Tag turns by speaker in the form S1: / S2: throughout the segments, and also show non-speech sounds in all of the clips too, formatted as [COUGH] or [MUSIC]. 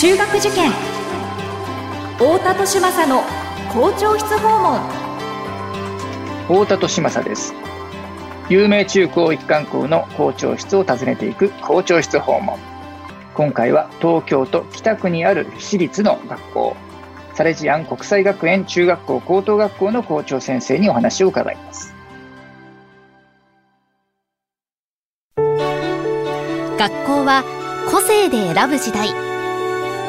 S1: 中学受験。太田利政の校長室訪問。
S2: 太田利政です。有名中高一貫校の校長室を訪ねていく校長室訪問。今回は東京都北区にある私立の学校。サレジアン国際学園中学校高等学校の校長先生にお話を伺います。
S3: 学校は個性で選ぶ時代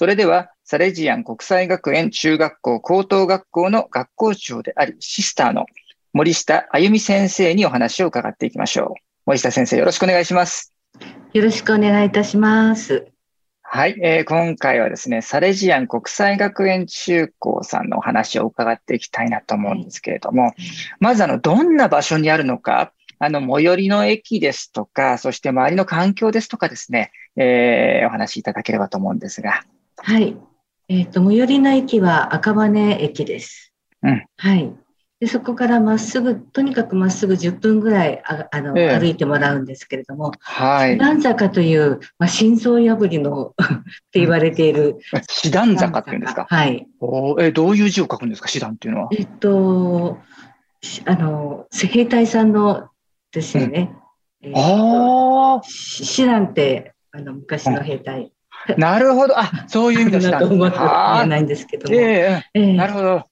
S2: それでは、サレジアン国際学園中学校高等学校の学校長であり、シスターの森下あゆみ先生にお話を伺っていきましょう。森下先生、よろしくお願いします。
S4: よろしくお願いいたします。
S2: はい、えー、今回はですね、サレジアン国際学園中高さんのお話を伺っていきたいなと思うんですけれども、まずあの、どんな場所にあるのか、あの、最寄りの駅ですとか、そして周りの環境ですとかですね、えー、お話しいただければと思うんですが。
S4: はい。えっ、ー、と、最寄りの駅は赤羽駅です。
S2: うん。
S4: はい。でそこからまっすぐ、とにかくまっすぐ10分ぐらいああの、えー、歩いてもらうんですけれども、
S2: はい。
S4: 師団坂という、まあ、心臓破りの [LAUGHS] って言われている。
S2: 師団坂っていうんですか？
S4: はい。
S2: おえどういう字を書くんですか、師団っていうのは。
S4: えっと、あの、兵隊さんのですよね。
S2: うん、あ
S4: あ。師団って、あの、昔の兵隊。[LAUGHS]
S2: なるほど。あ、そういう意味でした。
S4: と思って言えないんですけども。
S2: ええー、なるほど。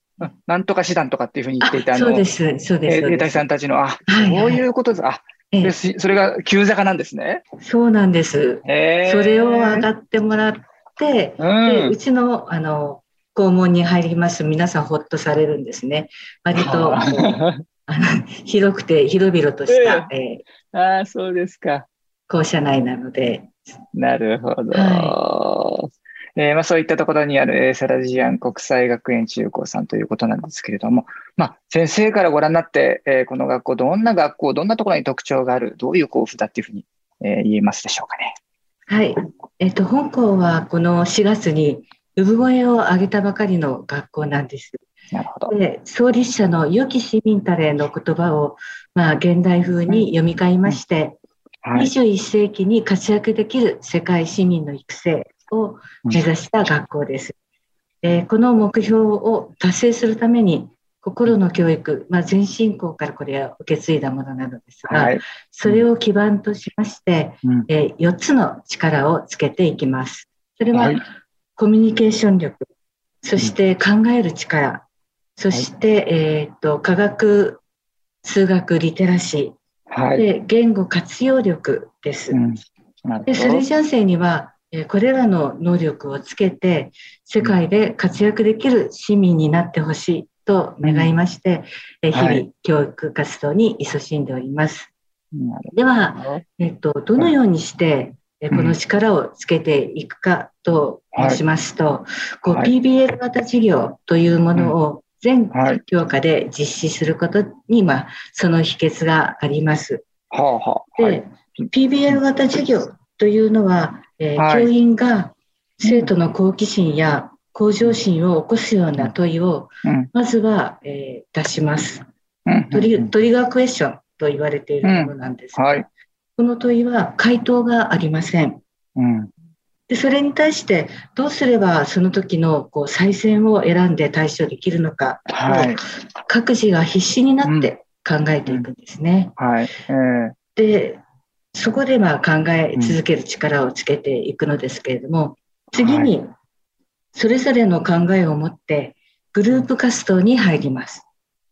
S2: なんとか師団とかっていうふうに言っていた
S4: そうです、そうです。
S2: 兵隊さんたちの、あ、そういうことです。あ、でそれが急坂なんですね。
S4: そうなんです。それを上がってもらって、うん、でうちの、あの、校門に入ります皆さんほっとされるんですね。割と、あの広くて広々とした、[LAUGHS]
S2: えー、ああ、そうですか。
S4: 校舎内なので、[LAUGHS]
S2: なるほど。はい、えー、まあ、そういったところにある、えー、サラジアン国際学園中高さんということなんですけれども、まあ、先生からご覧になって、えー、この学校、どんな学校、どんなところに特徴がある、どういう校譜だっていうふうに、えー、言えますでしょうかね。
S4: はい。えっ、と、本校はこの4月に産声を上げたばかりの学校なんです。
S2: なるほど。
S4: で、創立者の良き市民たれの言葉を、まあ、現代風に読み替えまして、はい、21世紀に活躍できる世界市民の育成を目指した学校です。うん、この目標を達成するために心の教育、まあ、全進行からこれは受け継いだものなのですが、はい、それを基盤としまして、うん、えー、4つの力をつけていきます。それは、はい、コミュニケーション力、そして考える力、うん、そして、はい、えっと科学、数学、リテラシー、はい、で言語活用力です。うん、でそれじゃ生にはこれらの能力をつけて世界で活躍できる市民になってほしいと願いまして、うん、日々教育活動に勤しんでおります。では、えっと、どのようにしてこの力をつけていくかと申しますと、はい、こう PBL 型事業というものを全教科で実施することに、まあ、その秘訣があります。
S2: はあは
S4: あ、で、PBL 型授業というのは、えーはい、教員が生徒の好奇心や向上心を起こすような問いを、まずは、えー、出します、トリ。トリガークエスチョンと言われているものなんですが、うん。はい、この問いは回答がありません。
S2: うん
S4: でそれに対してどうすればその時のこう再選を選んで対処できるのかはい、各自が必死になって考えていくんですね。でそこでまあ考え続ける力をつけていくのですけれども、次にそれぞれの考えを持ってグループ活動に入ります。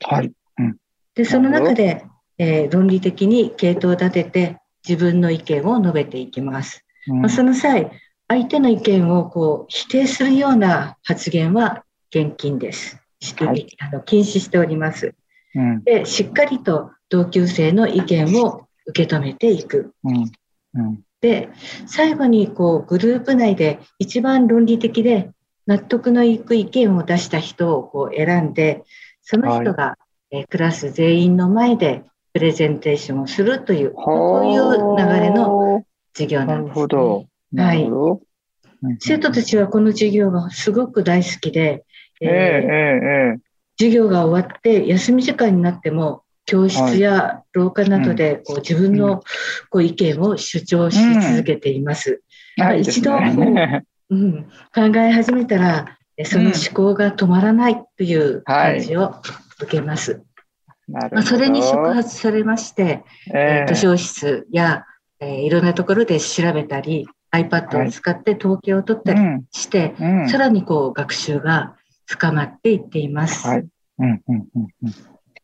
S2: はい、
S4: うん、でその中で、えー、論理的に系統を立てて自分の意見を述べていきます。うん、まあ、その際相手の意見をこう否定するような発言は厳禁です。はい、あの禁止しております、うん、で。しっかりと同級生の意見を受け止めていく。
S2: うんうん、
S4: で最後にこうグループ内で一番論理的で納得のいく意見を出した人をこう選んで、その人が、えクラス全員の前でプレゼンテーションをするという、こういう流れの授業なんです、ね。はい。生徒たちはこの授業がすごく大好きで、えー、えー、授業が終わって休み時間になっても教室や廊下などでこう自分のこう意見を主張し続けています。一度こう、[LAUGHS] うん、考え始めたらその思考が止まらないという感じを受けます。まあ、それに触発されまして、えー、図書室や、えー、いろんなところで調べたり iPad を使って統計を取ったりして、はいうん、さらにこう学習が深まっていっています。はい。うんうんうんうん、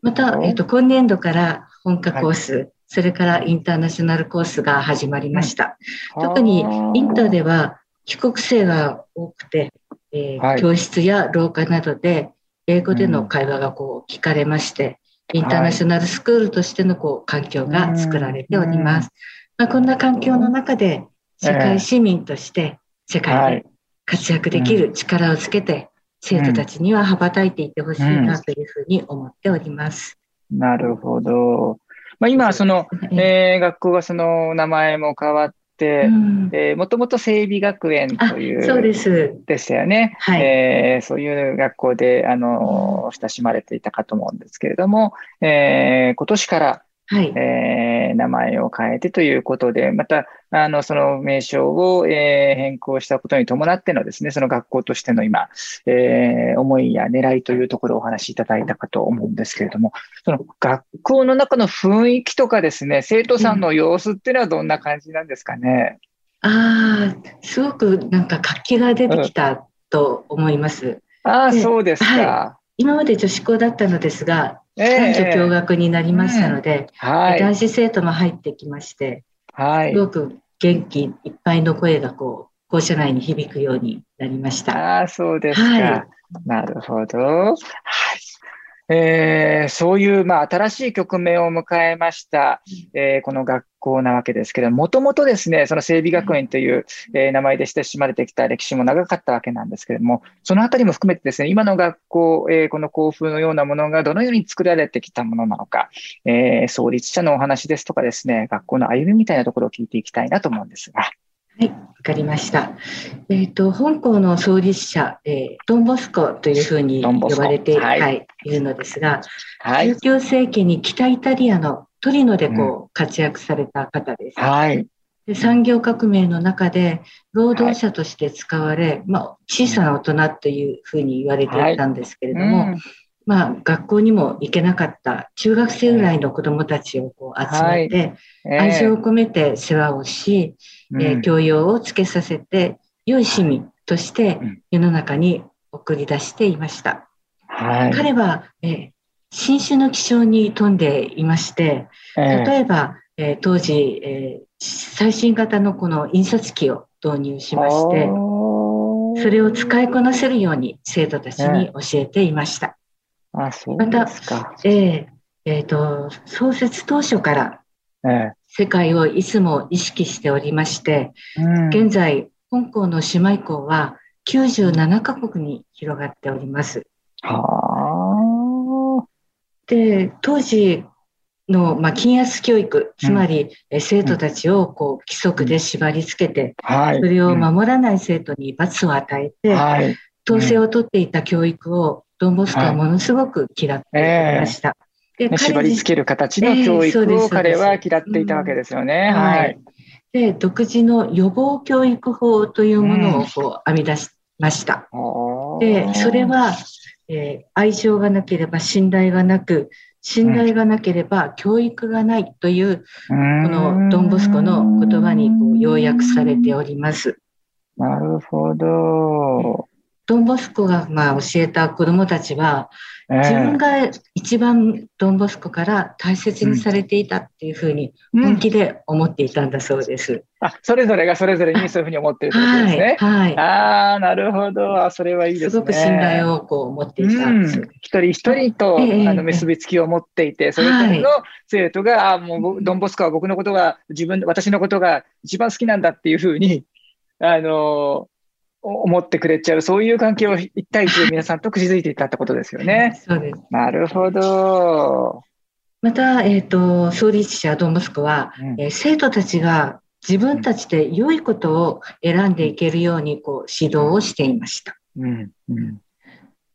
S4: また、えーと、今年度から本科コース、はい、それからインターナショナルコースが始まりました。特にインターでは帰国生が多くて、えーはい、教室や廊下などで英語での会話がこう聞かれまして、インターナショナルスクールとしてのこう環境が作られております。まあ、こんな環境の中で世界市民として世界で活躍できる力をつけて生徒たちには羽ばたいていってほしいなというふうに思っております。
S2: うん、なるほど。まあ、今、その、えー、学校がその名前も変わって、もともと整備学園という
S4: そうです。
S2: でしたよね、はい。えー、そういう学校であの親しまれていたかと思うんですけれども、えー、今年からはい、えー、名前を変えてということで、また、あの、その名称を、えー、変更したことに伴ってのですね、その学校としての今、えー、思いや狙いというところをお話しいただいたかと思うんですけれども、その学校の中の雰囲気とかですね、生徒さんの様子っていうのはどんな感じなんですかね？
S4: うん、ああ、すごくなんか活気が出てきたと思います。うん、
S2: ああ、そうですか。はい
S4: 今まで女子校だったのですが、男女共学になりましたので、えーうんはい、男子生徒も入ってきまして、はい、すごく元気いっぱいの声がこう校舎内に響くようになりました。
S2: ああ、そうですか。はい、なるほど。はい。えー、そういう、まあ、新しい局面を迎えました、えー、この学校なわけですけども、ともとですね、その整備学園という、えー、名前で親しまれてきた歴史も長かったわけなんですけれども、そのあたりも含めてですね、今の学校、えー、この校風のようなものがどのように作られてきたものなのか、えー、創立者のお話ですとかですね、学校の歩みみたいなところを聞いていきたいなと思うんですが。
S4: はい、わかりました。えっ、ー、と、本校の創立者、えー、ドンボスコというふうに呼ばれている、はい、い、るのですが、はい、19世紀に北イタリアのトリノでこう活躍された方です。はい。で産業革命の中で労働者として使われ、はい、まあ、小さな大人というふうに言われていたんですけれども、はいうん、まあ、学校にも行けなかった中学生ぐらいの子どもたちをこう集めて、愛情を込めて世話をし、えー、教養をつけさせて、良い市民として世の中に送り出していました。はい、彼は、えー、新種の気象に富んでいまして、例えば、えー、当時、えー、最新型のこの印刷機を導入しまして、それを使いこなせるように生徒たちに教えていました。
S2: あそうまた、
S4: えーえーと、創設当初から、世界をいつも意識しておりまして、うん、現在、香港の姉妹校は97カ国に広がっております。はで、当時の、まあ、禁圧教育、つまり、うん、生徒たちをこう規則で縛り付けて、うん、それを守らない生徒に罰を与えて、はい、統制を取っていた教育をドンボスコはものすごく嫌っていました。はい
S2: で縛り付ける形の教育を彼は嫌っていたわけですよね。はい。
S4: で、独自の予防教育法というものをこう編み出しました。うん、で、それは、えー、愛情がなければ信頼がなく、信頼がなければ教育がないという、このドンボスコの言葉にこう要約されております。
S2: なるほど。
S4: ドンボスコがまあ教えた子どもたちは、自分が一番ドンボスコから大切にされていたっていうふうに本気で思っていたんだそうです。うん、
S2: あそれぞれがそれぞれにそういうふうに思ってるってことですね。はい。はい、ああ、なるほど。それはいいですね。
S4: すごく信頼をこう持っていた。うん、
S2: 一人一人と、えー、あの結びつきを持っていて、それぞれの生徒が、はい、あもうドンボスコは僕のことが、自分、私のことが一番好きなんだっていうふうに、あの思ってくれちゃう、そういう関係を一対一で皆さんと築いていたってことですよね。[LAUGHS]
S4: そうです。
S2: なるほど。
S4: また、えっ、ー、と、創立者ドンボスコは、うん、えー、生徒たちが自分たちで良いことを選んでいけるようにこう指導をしていました。うん。うん、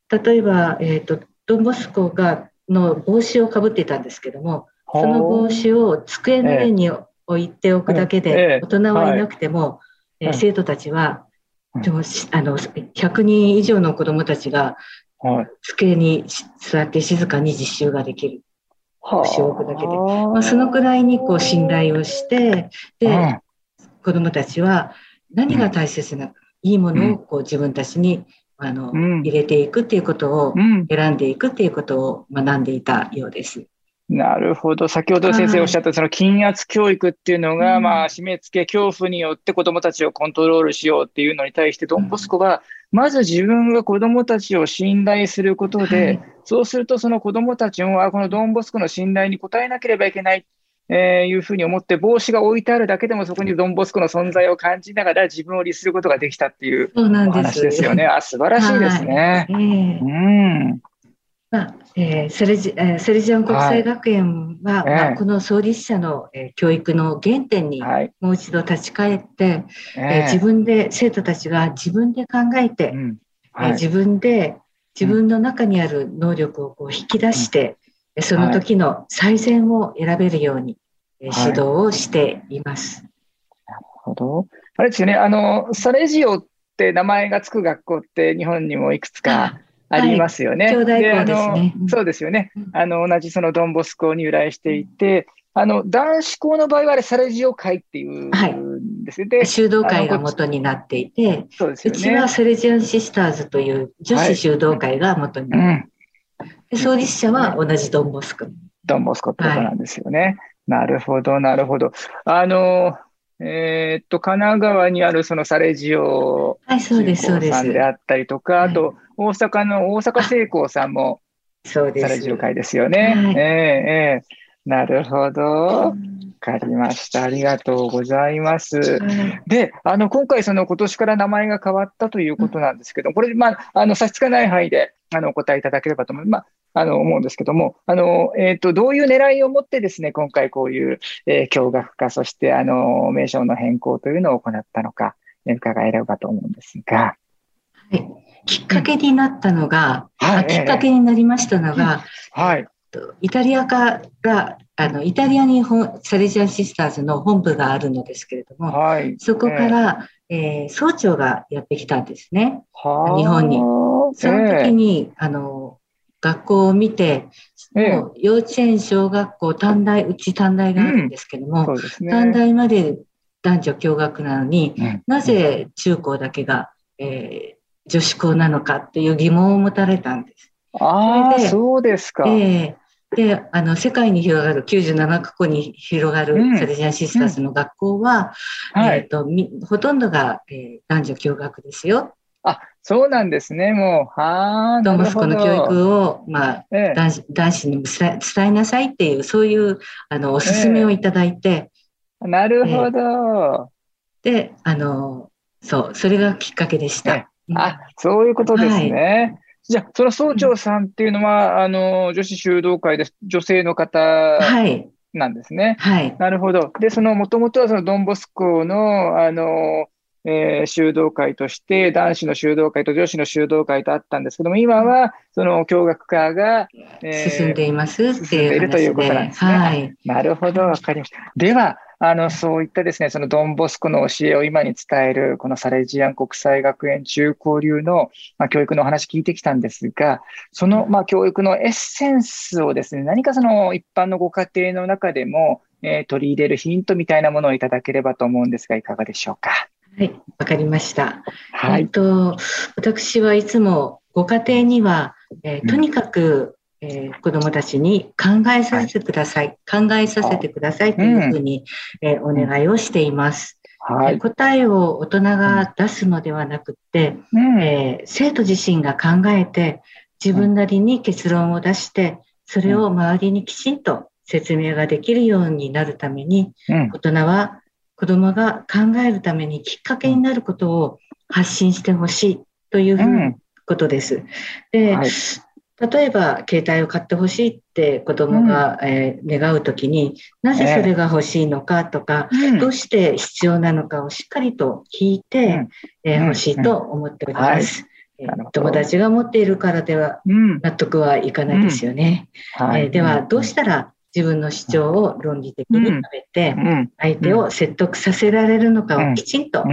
S4: 例えば、えっ、ー、と、ドンボスコがの帽子をかぶっていたんですけども、その帽子を机の上に置いておくだけで、大人はいなくても、えー、生徒たちは、あの100人以上の子どもたちが机に座って静かに実習ができる。腰を置くだけで。まあ、そのくらいにこう信頼をして、で、子どもたちは何が大切な、いいものをこう自分たちにあの、入れていくっていうことを、選んでいくっていうことを学んでいたようです。
S2: なるほど。先ほど先生おっしゃった、その禁圧教育っていうのが、まあ、締め付け、恐怖によって子供たちをコントロールしようっていうのに対して、ドンボスコは、まず自分が子供たちを信頼することで、そうするとその子供たちも、あ、このドンボスコの信頼に応えなければいけない。えー、いうふうに思って、帽子が置いてあるだけでもそこにドンボスコの存在を感じながら自分を律することができたっていうお話ですよね。あ素晴らしいですね。はい、うん
S4: まあえー、セレジえー、セレジアン国際学園は、はい、まあ、この創立者の、えー、教育の原点にもう一度立ち返って、はい、えー、自分で生徒たちが自分で考えて、うん。はい、え自分で自分の中にある能力をこう引き出して、うん、その時の最善を選べるように、え指導をしています。
S2: なるほど。あれですよね、あのサレジオって名前がつく学校って日本にもいくつかありますよね。はい、
S4: ですね。
S2: そうですよね。あの、同じそのドンボス校に由来していて、あの、男子校の場合はあれ、サレジオ会っていうんですね。
S4: はい、修道会が元になっていて、そうですよね。うちはサレジアンシスターズという女子修道会が元になって、はいうん、創立者は同じドンボスコ。
S2: ドンボスコってことなんですよね。はい、なるほど、なるほど。あの、えー、っと、神奈川にあるそのサレジオ
S4: さ
S2: んであったりとか、あと、大阪の大阪製鋼さんも。サレジオ会ですよね。はい、えー、えー、なるほど。わかりました。ありがとうございます。で、あの、今回その今年から名前が変わったということなんですけど、これ、まあ、あの、差し支えない範囲で、あの、お答えいただければと思います。まあ、あの、思うんですけども、あの、えっ、ー、と、どういう狙いを持ってですね、今回こういう、えー、共学化、そして、あの、名称の変更というのを行ったのか、伺えればと思うんですが。
S4: はい。きっかけになったのが、うんはい、きっかけになりましたのが、はい。イタリア化が、あの、イタリアにサレジアンシスターズの本部があるのですけれども、はい、そこから、えー、総長がやってきたんですね。日本に。その時に、えー、あの、学校を見て、もう幼稚園、小学校、短大、うち短大があるんですけども、うんね、短大まで男女共学なのに、うん、なぜ中高だけが、えー、女子校なのかっていう疑問を持たれたんです。
S2: ああ、そうですか。
S4: えー、で、あの、世界に広がる、97カ国に広がるサレジアンシスターズの学校は、うん。えっ、ー、と、ほとんどが、えー、男女共学ですよ。
S2: あ、そうなんですね、もう。は
S4: あ。ドンボスコの教育を、まあ、ええ、男子男子に伝えなさいっていう、そういう、あの、おすすめをいただいて。
S2: え、なるほど、
S4: で、あの、そう、それがきっかけでした。
S2: あ、そういうことですね。はいじゃあ、その総長さんっていうのは、うん、あの、女子修道会で女性の方なんですね。はい。なるほど。で、その、もともとはそのドンボスコの、あの、えー、修道会として、男子の修道会と女子の修道会とあったんですけども、今は、その共学化が、
S4: えー、進んでいますって
S2: いるということなんですね。はい。なるほど、わかりました。では、あの、そういったですね、そのドンボスコの教えを今に伝える、このサレジアン国際学園中高流の、まあ、教育のお話聞いてきたんですが、その、まあ、教育のエッセンスをですね、何かその一般のご家庭の中でも、えー、取り入れるヒントみたいなものをいただければと思うんですが、いかがでしょうか？
S4: はい、わかりました。はい、えっと、私はいつもご家庭には、えー、とにかく、えー、子どもたちに考えさせてください、はい、考えさせてくださいというふうに、うん、えー、お願いをしています。はい、答えを大人が出すのではなくて、うん、えー、生徒自身が考えて自分なりに結論を出してそれを周りにきちんと説明ができるようになるために、うん、大人は子供が考えるためにきっかけになることを発信してほしいというふうなことです。で、はい。例えば、携帯を買ってほしいって子供が、うん、えー、願うときになぜそれが欲しいのかとか、えー、どうして必要なのかをしっかりと聞いて、うん、えー、欲しいと思っております。はい、友達が持っているからでは納得はいかないですよね。はい、えー、では、どうしたら自分の主張を論理的に述べて、相手を説得させられるのかをきちんと考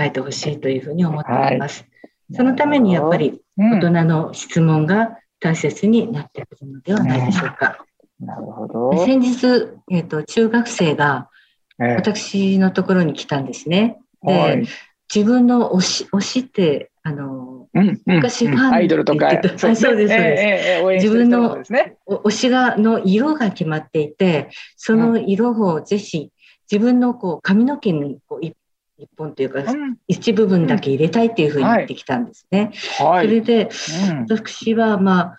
S4: えてほしいというふうに思っております。そのためにやっぱり大人の質問が大切になってくるのではないでしょうか。
S2: なるほど。
S4: 先日、えっ、ー、と、中学生が私のところに来たんですね。えー、で、自分の推し、推しって、あの、うんうん、昔ファン
S2: アイドルとか、
S4: そうです、そうです。えー、自分の推しがの色が決まっていて、その色をぜひ自分のこう髪の毛にこう一本というか、うん、一部分だけ入れたいっていうふうに言ってきたんですね。はい、それで、うん、私はまあ、うん、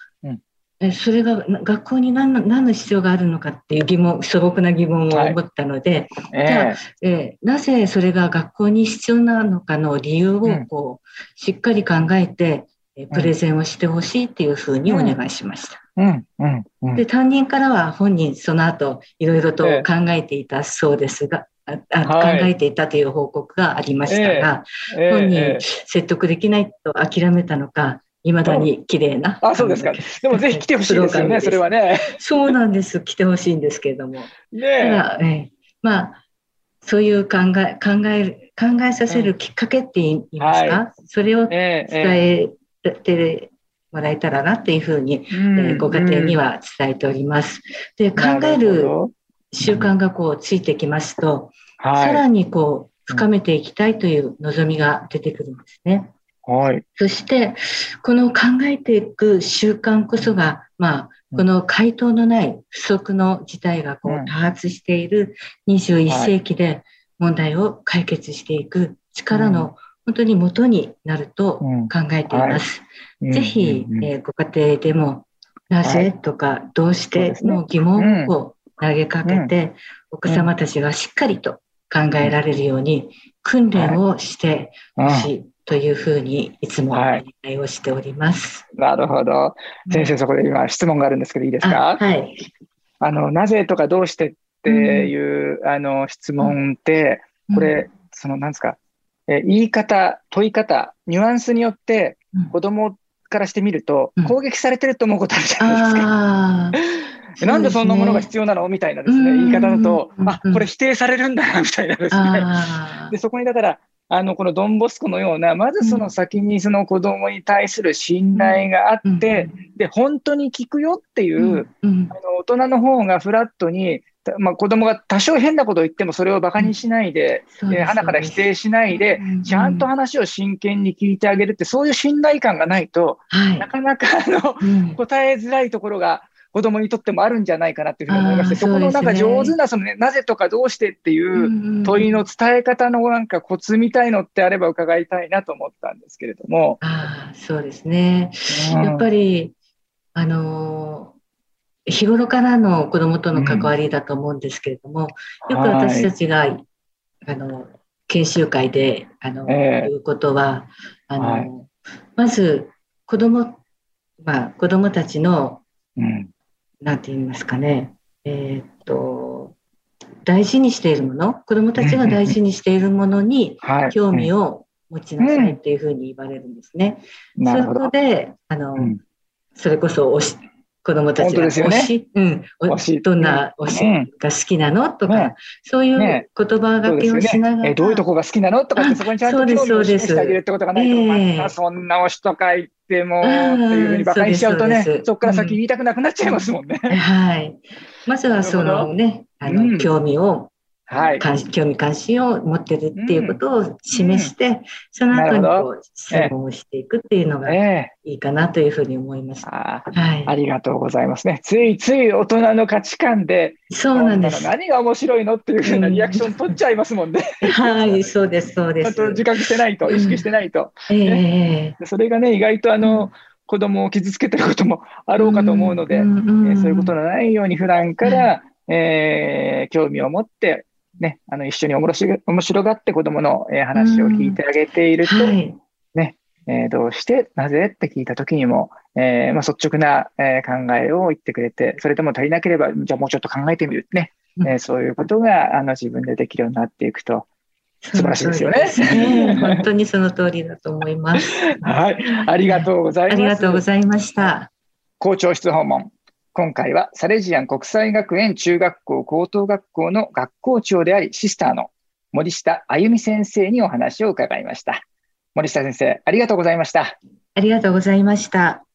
S4: それが学校に何の何の必要があるのかっていう疑問、素朴な疑問を思ったので、はい、じゃあ、えー、なぜそれが学校に必要なのかの理由をこう、しっかり考えて、プレゼンをしてほしいっていうふうにお願いしました。うんうんうん、で担任からは本人その後いろいろと考えていたそうですが、あはい、考えていたという報告がありましたが、えー、本人説得できないと諦めたのか、いまだに綺麗な。
S2: あ、そうですか。[LAUGHS] でもぜひ来てほしいですよね、[LAUGHS] それはね。
S4: そうなんです。来てほしいんですけれども。ねただ、えまあ、そういう考え、考え、考えさせるきっかけって言いますか、はい、それを伝えてもらえたらなっていうふうに、えー、ご家庭には伝えております。で、考える習慣がこうついてきますと、はい、さらにこう深めていきたいという望みが出てくるんですね。はい。そして、この考えていく習慣こそが、まあ、この回答のない不足の事態がこう多発している21世紀で問題を解決していく力の本当に元になると考えています。ぜひ、えー、ご家庭でも、なぜとか、どうしての疑問を投げかけて、お子様たちがしっかりと考えられるように訓練をしてほしいというふうにいつもお願いをしております。
S2: なるほど。先生、そこで今質問があるんですけどいいですか？
S4: はい。
S2: あの、なぜとかどうしてっていう、うん、あの質問って、これ、うん、そのなんですか、え言い方、問い方、ニュアンスによって子供からしてみると、攻撃されてると思うことあるじゃないですか。なんでそんなものが必要なの？みたいなですね、言い方だと、あ、これ否定されるんだな、みたいなですね。で、そこにだから、あの、このドンボスコのような、まずその先にその子供に対する信頼があって、で、本当に聞くよっていう、あの、大人の方がフラットに、まあ、子供が多少変なことを言ってもそれをバカにしないで、え鼻から否定しないで、ちゃんと話を真剣に聞いてあげるって、そういう信頼感がないと、なかなかあの、答えづらいところが子供にとってもあるんじゃないかなっていうふうに思いまして、そこのなんか上手な、そのね、なぜとかどうしてっていう問いの伝え方のなんかコツみたいのってあれば伺いたいなと思ったんですけれども。
S4: あそうですね。うん、やっぱり、あの日頃からの子供との関わりだと思うんですけれども、うん、よく私たちが、はい、あの、研修会で、あの、えー、いうことは、あの、はい、まず、子供、まあ、子供たちの、うんなんて言いますかね、えー、っと、大事にしているもの、子供たちが大事にしているものに興味を持ちなさいっていうふうに言われるんですね。うん、そこで、あの、うん、それこそおし子供たちが推し、ね、うん、推し。どんな推しが好きなの？とか、ね、そういう言葉がけをしながら、ね、
S2: えどういうとこが好きなの？とかってそこにちゃんと興味を示してあげるってことがないと、えー、また。そんな推しとか言ってもっていうふうに馬鹿にしちゃうとね、そこから先言いたくなくなっちゃいますもんね。うん、
S4: はい。まずはそのね、あの、興味をはい、興味関心を持ってるっていうことを示して、うん、その後にこう質問をしていくっていうのがいいかなというふうに思います。えー、
S2: あはい、ありがとうございますね。ついつい大人の価値観で、
S4: そうなんです。
S2: 何が面白いのっていうふうなリアクション取っちゃいますもんね。
S4: うん、はい、そうです、そうです。
S2: ちゃんと自覚してないと、意識してないと。うん、えー、それがね、意外とあの、子供を傷つけてることもあろうかと思うので、えー、そういうことのないように普段から、えー、興味を持ってね、あの一緒に面白面白がって子供の、えー話を聞いてあげていると、
S4: はい。
S2: ね、えーどうして、なぜって聞いた時にも、えーまあ、率直な、えー考えを言ってくれて、それでも足りなければ、じゃあもうちょっと考えてみるね。えーそういうことがあの自分でできるようになっていくと、素晴らしいですよね
S4: ね [LAUGHS] 本当にその通りだと思います。
S2: はい、ありがとうございます。
S4: ありがとうございました。
S2: 校長室訪問。今回はサレジアン国際学園中学校高等学校の学校長でありシスターの森下あゆみ先生にお話を伺いました。森下先生、ありがとうございました。
S4: ありがとうございました。